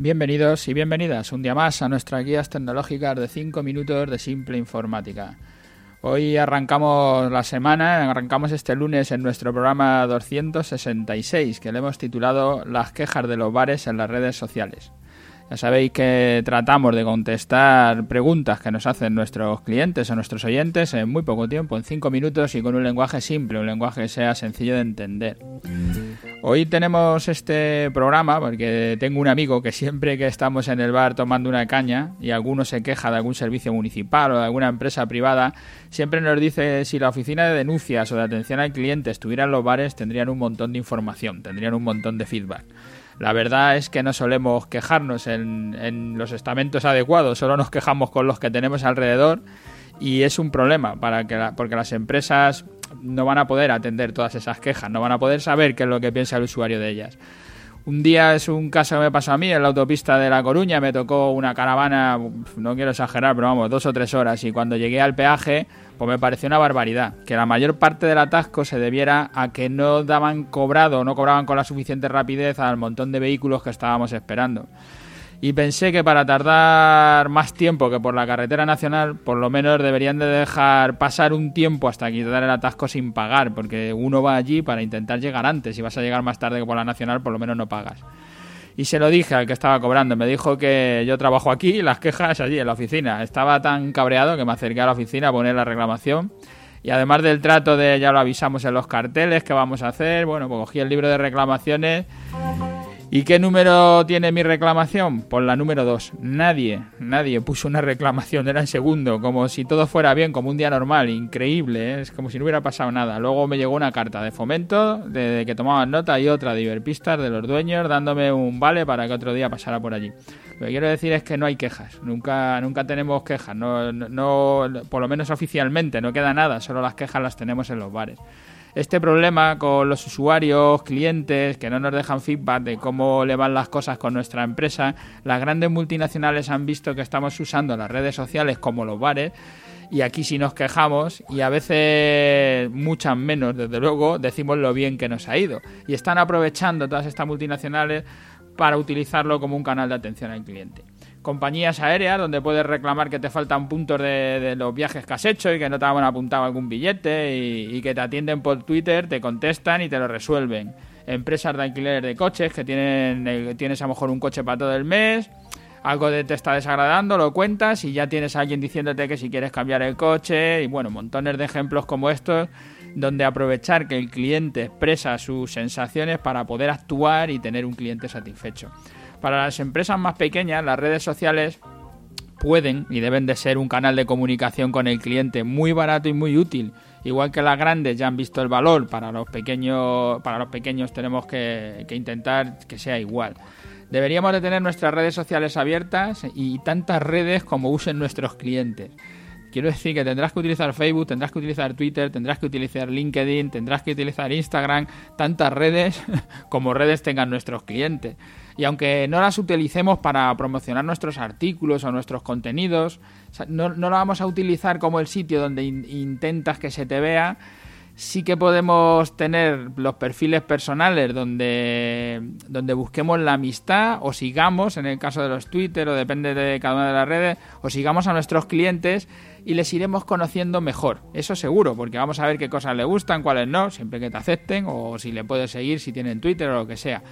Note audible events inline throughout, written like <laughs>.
Bienvenidos y bienvenidas un día más a nuestras guías tecnológicas de 5 minutos de simple informática. Hoy arrancamos la semana, arrancamos este lunes en nuestro programa 266 que le hemos titulado Las quejas de los bares en las redes sociales. Ya sabéis que tratamos de contestar preguntas que nos hacen nuestros clientes o nuestros oyentes en muy poco tiempo, en cinco minutos y con un lenguaje simple, un lenguaje que sea sencillo de entender. Hoy tenemos este programa porque tengo un amigo que siempre que estamos en el bar tomando una caña y alguno se queja de algún servicio municipal o de alguna empresa privada, siempre nos dice si la oficina de denuncias o de atención al cliente estuviera en los bares tendrían un montón de información, tendrían un montón de feedback. La verdad es que no solemos quejarnos en, los estamentos adecuados, solo nos quejamos con los que tenemos alrededor y es un problema para que porque las empresas no van a poder atender todas esas quejas, no van a poder saber qué es lo que piensa el usuario de ellas. Un día es un caso que me pasó a mí en la autopista de La Coruña, me tocó una caravana, no quiero exagerar, pero vamos, dos o tres horas y cuando llegué al peaje, pues me pareció una barbaridad, que la mayor parte del atasco se debiera a que no daban cobrado, no cobraban con la suficiente rapidez al montón de vehículos que estábamos esperando y pensé que para tardar más tiempo que por la carretera nacional, por lo menos deberían de dejar pasar un tiempo hasta quitar el atasco sin pagar, porque uno va allí para intentar llegar antes. Si vas a llegar más tarde que por la nacional, por lo menos no pagas. Y se lo dije al que estaba cobrando. Me dijo que yo trabajo aquí y las quejas allí en la oficina. Estaba tan cabreado que me acerqué a la oficina a poner la reclamación. Y además del trato de ya lo avisamos en los carteles, que vamos a hacer? Bueno, pues cogí el libro de reclamaciones ¿Y qué número tiene mi reclamación? Pues la número 2. Nadie, nadie puso una reclamación, era en segundo, como si todo fuera bien, como un día normal, increíble, ¿eh? es como si no hubiera pasado nada. Luego me llegó una carta de fomento, de, que tomaban nota, y otra de Iberpistas, de los dueños, dándome un vale para que otro día pasara por allí. Lo que quiero decir es que no hay quejas, nunca, nunca tenemos quejas, no, no, por lo menos oficialmente, no queda nada, solo las quejas las tenemos en los bares este problema con los usuarios, clientes, que no nos dejan feedback de cómo le van las cosas con nuestra empresa, las grandes multinacionales han visto que estamos usando las redes sociales como los bares y aquí sí nos quejamos y a veces muchas menos, desde luego, decimos lo bien que nos ha ido. Y están aprovechando todas estas multinacionales para utilizarlo como un canal de atención al cliente compañías aéreas donde puedes reclamar que te faltan puntos de, los viajes que has hecho y que no te han apuntado algún billete y, que te atienden por Twitter, te contestan y te lo resuelven. Empresas de alquiler de coches que tienen eh, tienes a lo mejor un coche para todo el mes, algo de te está desagradando, lo cuentas y ya tienes a alguien diciéndote que si quieres cambiar el coche y bueno, montones de ejemplos como estos donde aprovechar que el cliente expresa sus sensaciones para poder actuar y tener un cliente satisfecho. Para las empresas más pequeñas, las redes sociales pueden y deben de ser un canal de comunicación con el cliente muy barato y muy útil. Igual que las grandes ya han visto el valor, para los pequeños, para los pequeños tenemos que, que intentar que sea igual. Deberíamos de tener nuestras redes sociales abiertas y tantas redes como usen nuestros clientes. Quiero decir que tendrás que utilizar Facebook, tendrás que utilizar Twitter, tendrás que utilizar LinkedIn, tendrás que utilizar Instagram, tantas redes <laughs> como redes tengan nuestros clientes. Y aunque no las utilicemos para promocionar nuestros artículos o nuestros contenidos, no, no la vamos a utilizar como el sitio donde intentas que se te vea, sí que podemos tener los perfiles personales donde, donde busquemos la amistad o sigamos, en el caso de los Twitter o depende de cada una de las redes, o sigamos a nuestros clientes y les iremos conociendo mejor. Eso seguro, porque vamos a ver qué cosas le gustan, cuáles no, siempre que te acepten o si le puedes seguir si tienen Twitter o lo que sea.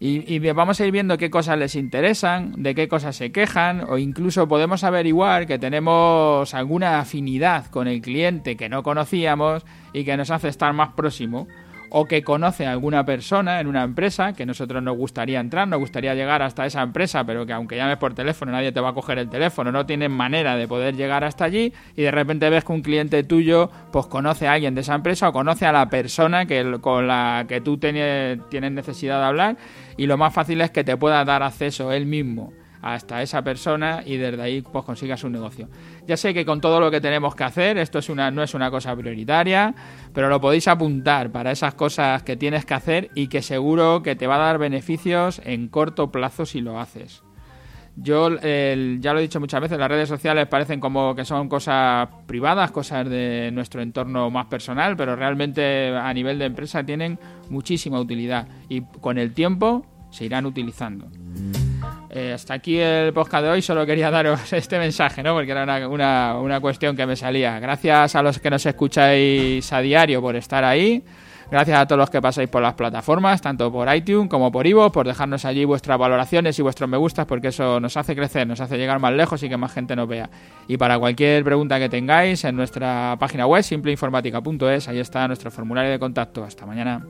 Y, vamos a ir viendo qué cosas les interesan, de qué cosas se quejan, o incluso podemos averiguar que tenemos alguna afinidad con el cliente que no conocíamos y que nos hace estar más próximo o que conoce a alguna persona en una empresa que nosotros nos gustaría entrar, nos gustaría llegar hasta esa empresa, pero que aunque llames por teléfono nadie te va a coger el teléfono, no tienes manera de poder llegar hasta allí y de repente ves que un cliente tuyo pues conoce a alguien de esa empresa o conoce a la persona que, con la que tú tienes, tienes necesidad de hablar y lo más fácil es que te pueda dar acceso él mismo hasta esa persona y desde ahí pues consigas un negocio. Ya sé que con todo lo que tenemos que hacer, esto es una, no es una cosa prioritaria, pero lo podéis apuntar para esas cosas que tienes que hacer y que seguro que te va a dar beneficios en corto plazo si lo haces. Yo ya lo he dicho muchas veces, las redes sociales parecen como que son cosas privadas, cosas de nuestro entorno más personal, pero realmente a nivel de empresa tienen muchísima utilidad y con el tiempo se irán utilizando. Eh, hasta aquí el podcast de hoy. Solo quería <laughs> daros este mensaje, ¿no? Porque era una, una, cuestión que me salía. Gracias a los que nos escucháis a diario por estar ahí. Gracias a todos los que pasáis por las plataformas, tanto por iTunes como por Ivo, por dejarnos allí vuestras valoraciones y vuestros me gustas, porque eso nos hace crecer, nos hace llegar más lejos y que más gente nos vea. Y para cualquier pregunta que tengáis, en nuestra página web, simpleinformática.es, ahí está nuestro formulario de contacto. Hasta mañana.